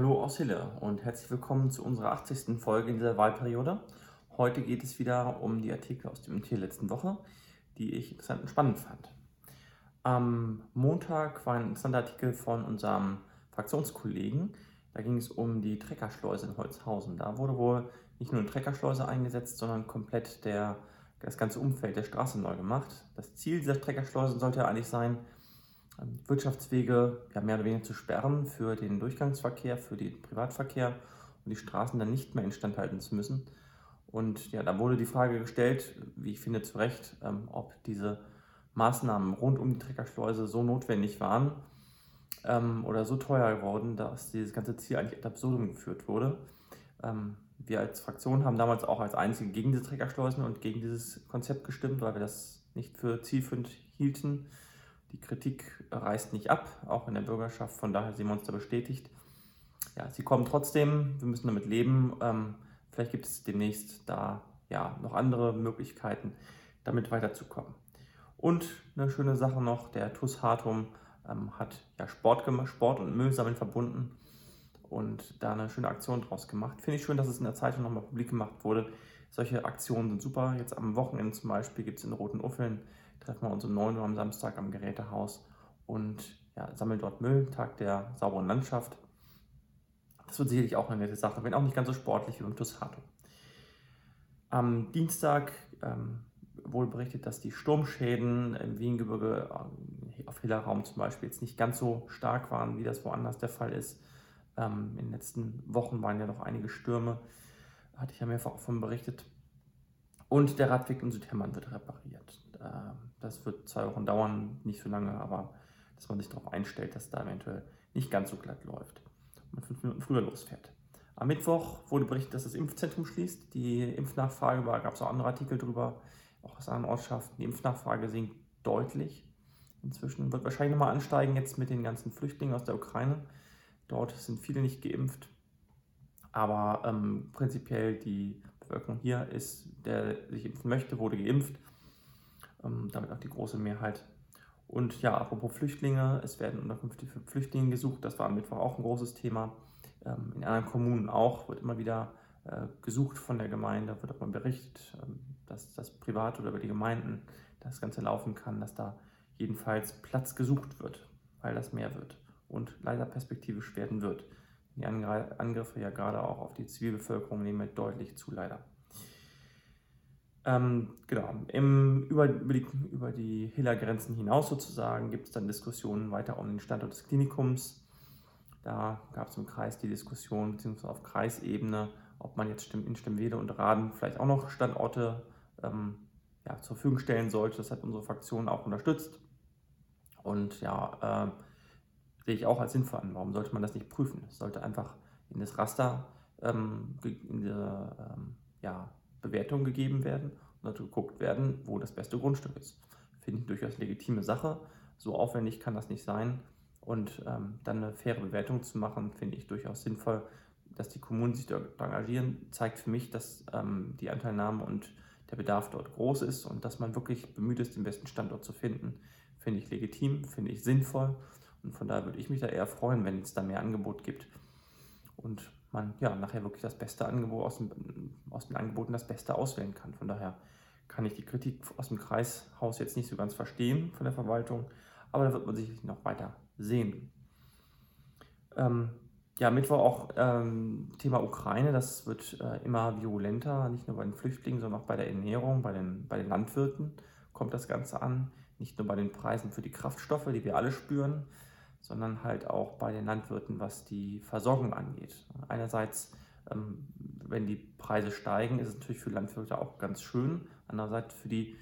Hallo aus Hille und herzlich willkommen zu unserer 80. Folge in dieser Wahlperiode. Heute geht es wieder um die Artikel aus dem Tier letzten Woche, die ich interessant und spannend fand. Am Montag war ein interessanter Artikel von unserem Fraktionskollegen. Da ging es um die Treckerschleuse in Holzhausen. Da wurde wohl nicht nur eine Treckerschleuse eingesetzt, sondern komplett der, das ganze Umfeld der Straße neu gemacht. Das Ziel dieser Treckerschleuse sollte eigentlich sein, Wirtschaftswege ja, mehr oder weniger zu sperren für den Durchgangsverkehr, für den Privatverkehr und die Straßen dann nicht mehr instand halten zu müssen. Und ja, da wurde die Frage gestellt, wie ich finde zu Recht, ähm, ob diese Maßnahmen rund um die Treckerschleuse so notwendig waren ähm, oder so teuer geworden, dass dieses ganze Ziel eigentlich ad absurdum geführt wurde. Ähm, wir als Fraktion haben damals auch als Einzige gegen diese Treckerschleusen und gegen dieses Konzept gestimmt, weil wir das nicht für zielführend hielten. Die Kritik reißt nicht ab, auch in der Bürgerschaft, von daher sehen wir uns da bestätigt. Ja, sie kommen trotzdem, wir müssen damit leben. Ähm, vielleicht gibt es demnächst da ja noch andere Möglichkeiten, damit weiterzukommen. Und eine schöne Sache noch, der TUS Hartum ähm, hat ja Sport, Sport und Müllsammeln verbunden und da eine schöne Aktion draus gemacht. Finde ich schön, dass es in der Zeitung nochmal publik gemacht wurde. Solche Aktionen sind super. Jetzt am Wochenende zum Beispiel gibt es in Roten Uffeln treffen wir uns um 9 Uhr am Samstag am Gerätehaus und ja, sammeln dort Müll, Tag der sauberen Landschaft. Das wird sicherlich auch eine nette Sache, wenn auch nicht ganz so sportlich wie beim Tussato. Am Dienstag ähm, wurde berichtet, dass die Sturmschäden im Wiengebirge äh, auf Hillerraum zum Beispiel jetzt nicht ganz so stark waren, wie das woanders der Fall ist. Ähm, in den letzten Wochen waren ja noch einige Stürme, hatte ich ja mehrfach davon berichtet. Und der Radweg in Südhemmern wird repariert. Das wird zwei Wochen dauern, nicht so lange, aber dass man sich darauf einstellt, dass da eventuell nicht ganz so glatt läuft und man fünf Minuten früher losfährt. Am Mittwoch wurde berichtet, dass das Impfzentrum schließt. Die Impfnachfrage war, gab es auch andere Artikel darüber, auch aus anderen Ortschaften. Die Impfnachfrage sinkt deutlich. Inzwischen wird wahrscheinlich nochmal ansteigen jetzt mit den ganzen Flüchtlingen aus der Ukraine. Dort sind viele nicht geimpft. Aber ähm, prinzipiell die Bevölkerung hier ist, der sich impfen möchte, wurde geimpft ähm, damit auch die große Mehrheit. Und ja, apropos Flüchtlinge, es werden Unterkünfte für Flüchtlinge gesucht, das war am Mittwoch auch ein großes Thema. Ähm, in anderen Kommunen auch, wird immer wieder äh, gesucht von der Gemeinde, wird auch mal berichtet, ähm, dass das privat oder über die Gemeinden das Ganze laufen kann, dass da jedenfalls Platz gesucht wird, weil das mehr wird und leider perspektivisch werden wird. Die Angriffe ja gerade auch auf die Zivilbevölkerung nehmen deutlich zu, leider. Ähm, genau, Im, über, über, die, über die Hiller-Grenzen hinaus sozusagen gibt es dann Diskussionen weiter um den Standort des Klinikums. Da gab es im Kreis die Diskussion, beziehungsweise auf Kreisebene, ob man jetzt in Stimmwede und Raden vielleicht auch noch Standorte ähm, ja, zur Verfügung stellen sollte. Das hat unsere Fraktion auch unterstützt. Und ja, äh, sehe ich auch als sinnvoll an. Warum sollte man das nicht prüfen? Es sollte einfach in das Raster, ähm, in diese, ähm, ja, Bewertungen gegeben werden und dazu geguckt werden, wo das beste Grundstück ist. Finde ich durchaus legitime Sache. So aufwendig kann das nicht sein. Und ähm, dann eine faire Bewertung zu machen, finde ich durchaus sinnvoll. Dass die Kommunen sich dort engagieren, zeigt für mich, dass ähm, die Anteilnahme und der Bedarf dort groß ist und dass man wirklich bemüht ist, den besten Standort zu finden. Finde ich legitim, finde ich sinnvoll. Und von daher würde ich mich da eher freuen, wenn es da mehr Angebot gibt. Und man ja nachher wirklich das beste Angebot aus, dem, aus den Angeboten das Beste auswählen kann. Von daher kann ich die Kritik aus dem Kreishaus jetzt nicht so ganz verstehen von der Verwaltung, aber da wird man sicherlich noch weiter sehen. Ähm, ja, Mittwoch auch ähm, Thema Ukraine, das wird äh, immer virulenter, nicht nur bei den Flüchtlingen, sondern auch bei der Ernährung, bei den, bei den Landwirten kommt das Ganze an, nicht nur bei den Preisen für die Kraftstoffe, die wir alle spüren, sondern halt auch bei den Landwirten, was die Versorgung angeht. Einerseits, ähm, wenn die Preise steigen, ist es natürlich für Landwirte auch ganz schön. Andererseits für die,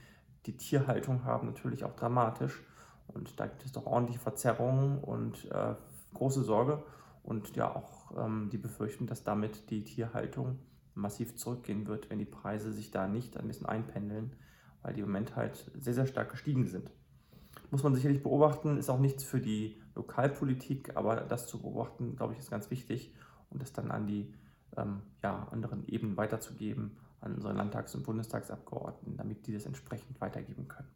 die Tierhaltung haben natürlich auch dramatisch. Und da gibt es doch ordentliche Verzerrungen und äh, große Sorge. Und ja, auch ähm, die Befürchtung, dass damit die Tierhaltung massiv zurückgehen wird, wenn die Preise sich da nicht ein bisschen einpendeln, weil die im Moment halt sehr, sehr stark gestiegen sind. Muss man sicherlich beobachten, ist auch nichts für die Lokalpolitik, aber das zu beobachten, glaube ich, ist ganz wichtig und das dann an die ähm, ja, anderen Ebenen weiterzugeben, an unsere Landtags- und Bundestagsabgeordneten, damit die das entsprechend weitergeben können.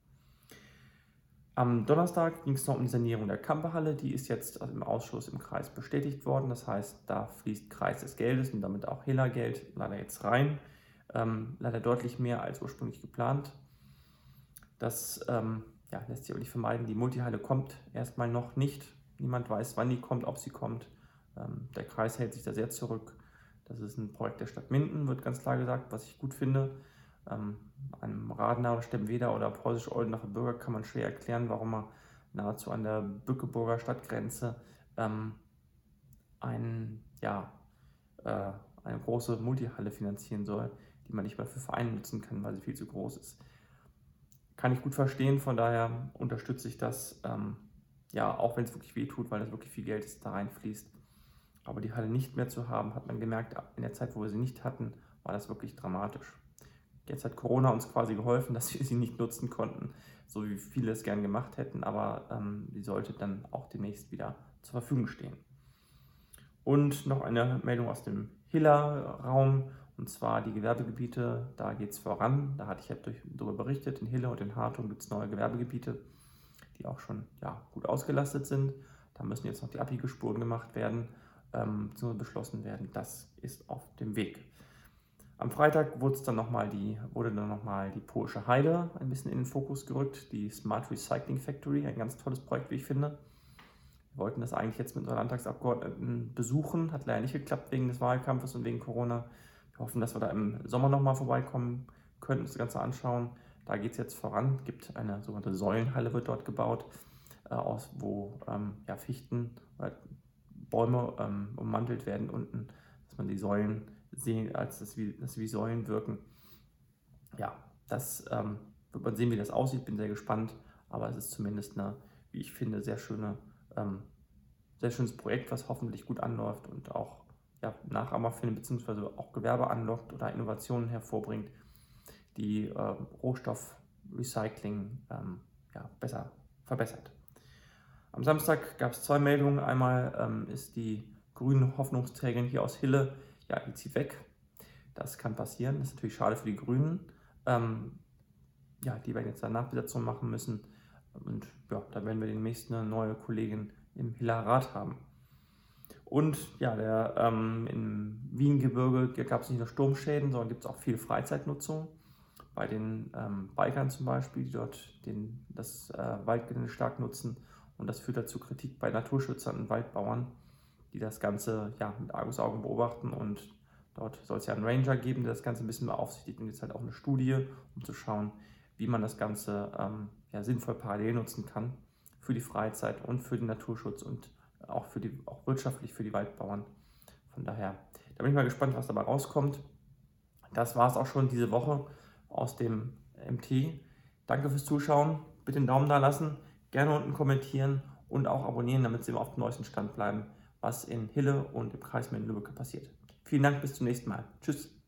Am Donnerstag ging es noch um die Sanierung der Kamperhalle. Die ist jetzt im Ausschuss im Kreis bestätigt worden. Das heißt, da fließt Kreis des Geldes und damit auch Hela-Geld leider jetzt rein. Ähm, leider deutlich mehr als ursprünglich geplant. Das ähm, ja, lässt sich aber nicht vermeiden. Die Multihalle kommt erstmal noch nicht. Niemand weiß, wann die kommt, ob sie kommt. Ähm, der Kreis hält sich da sehr zurück. Das ist ein Projekt der Stadt Minden, wird ganz klar gesagt, was ich gut finde. Ähm, einem Radener, Stemmweder oder preußisch-oldenacher Bürger kann man schwer erklären, warum er nahezu an der Bückeburger Stadtgrenze ähm, ein, ja, äh, eine große Multihalle finanzieren soll, die man nicht mehr für Vereine nutzen kann, weil sie viel zu groß ist. Kann ich gut verstehen, von daher unterstütze ich das, ähm, ja, auch wenn es wirklich weh tut, weil es wirklich viel Geld ist, da reinfließt. Aber die Halle nicht mehr zu haben, hat man gemerkt, in der Zeit, wo wir sie nicht hatten, war das wirklich dramatisch. Jetzt hat Corona uns quasi geholfen, dass wir sie nicht nutzen konnten, so wie viele es gern gemacht hätten, aber ähm, sie sollte dann auch demnächst wieder zur Verfügung stehen. Und noch eine Meldung aus dem Hiller-Raum, und zwar die Gewerbegebiete, da geht es voran. Da hatte ich ja darüber berichtet, in Hille und in Hartung gibt es neue Gewerbegebiete, die auch schon ja, gut ausgelastet sind. Da müssen jetzt noch die Abwiegespuren gemacht werden, ähm, beschlossen werden. Das ist auf dem Weg. Am Freitag wurde dann noch mal die, wurde dann nochmal die Polische Heide ein bisschen in den Fokus gerückt, die Smart Recycling Factory, ein ganz tolles Projekt, wie ich finde. Wir wollten das eigentlich jetzt mit unseren Landtagsabgeordneten besuchen, hat leider nicht geklappt wegen des Wahlkampfes und wegen Corona. Wir hoffen, dass wir da im Sommer nochmal vorbeikommen können, uns das Ganze anschauen. Da geht es jetzt voran, es gibt eine sogenannte Säulenhalle, wird dort gebaut, äh, aus, wo ähm, ja, Fichten, oder Bäume ähm, ummantelt werden unten, dass man die Säulen sehen, als das wie, das wie Säulen wirken. Ja, das ähm, wird man sehen, wie das aussieht. Bin sehr gespannt, aber es ist zumindest eine, wie ich finde, sehr schöne, ähm, sehr schönes Projekt, was hoffentlich gut anläuft und auch ja, Nachahmer findet, beziehungsweise auch Gewerbe anlockt oder Innovationen hervorbringt, die äh, Rohstoffrecycling ähm, ja, besser verbessert. Am Samstag gab es zwei Meldungen. Einmal ähm, ist die grüne Hoffnungsträgerin hier aus Hille ja, die zieht weg. Das kann passieren. Das ist natürlich schade für die Grünen. Ähm, ja, die werden jetzt eine Nachbesetzung machen müssen. Und ja, da werden wir demnächst eine neue Kollegin im Hillerat haben. Und ja, der, ähm, im Wiengebirge gab es nicht nur Sturmschäden, sondern gibt es auch viel Freizeitnutzung. Bei den ähm, Bikern zum Beispiel, die dort den, das äh, Waldgelände stark nutzen. Und das führt dazu Kritik bei Naturschützern und Waldbauern die das Ganze ja, mit Argusaugen beobachten und dort soll es ja einen Ranger geben, der das Ganze ein bisschen beaufsichtigt und jetzt halt auch eine Studie, um zu schauen, wie man das Ganze ähm, ja, sinnvoll parallel nutzen kann für die Freizeit und für den Naturschutz und auch, für die, auch wirtschaftlich für die Waldbauern. Von daher, da bin ich mal gespannt, was dabei rauskommt. Das war es auch schon diese Woche aus dem MT. Danke fürs Zuschauen. Bitte einen Daumen da lassen, gerne unten kommentieren und auch abonnieren, damit Sie immer auf dem neuesten Stand bleiben was in Hille und im Kreis Minden-Lübbecke passiert. Vielen Dank, bis zum nächsten Mal. Tschüss.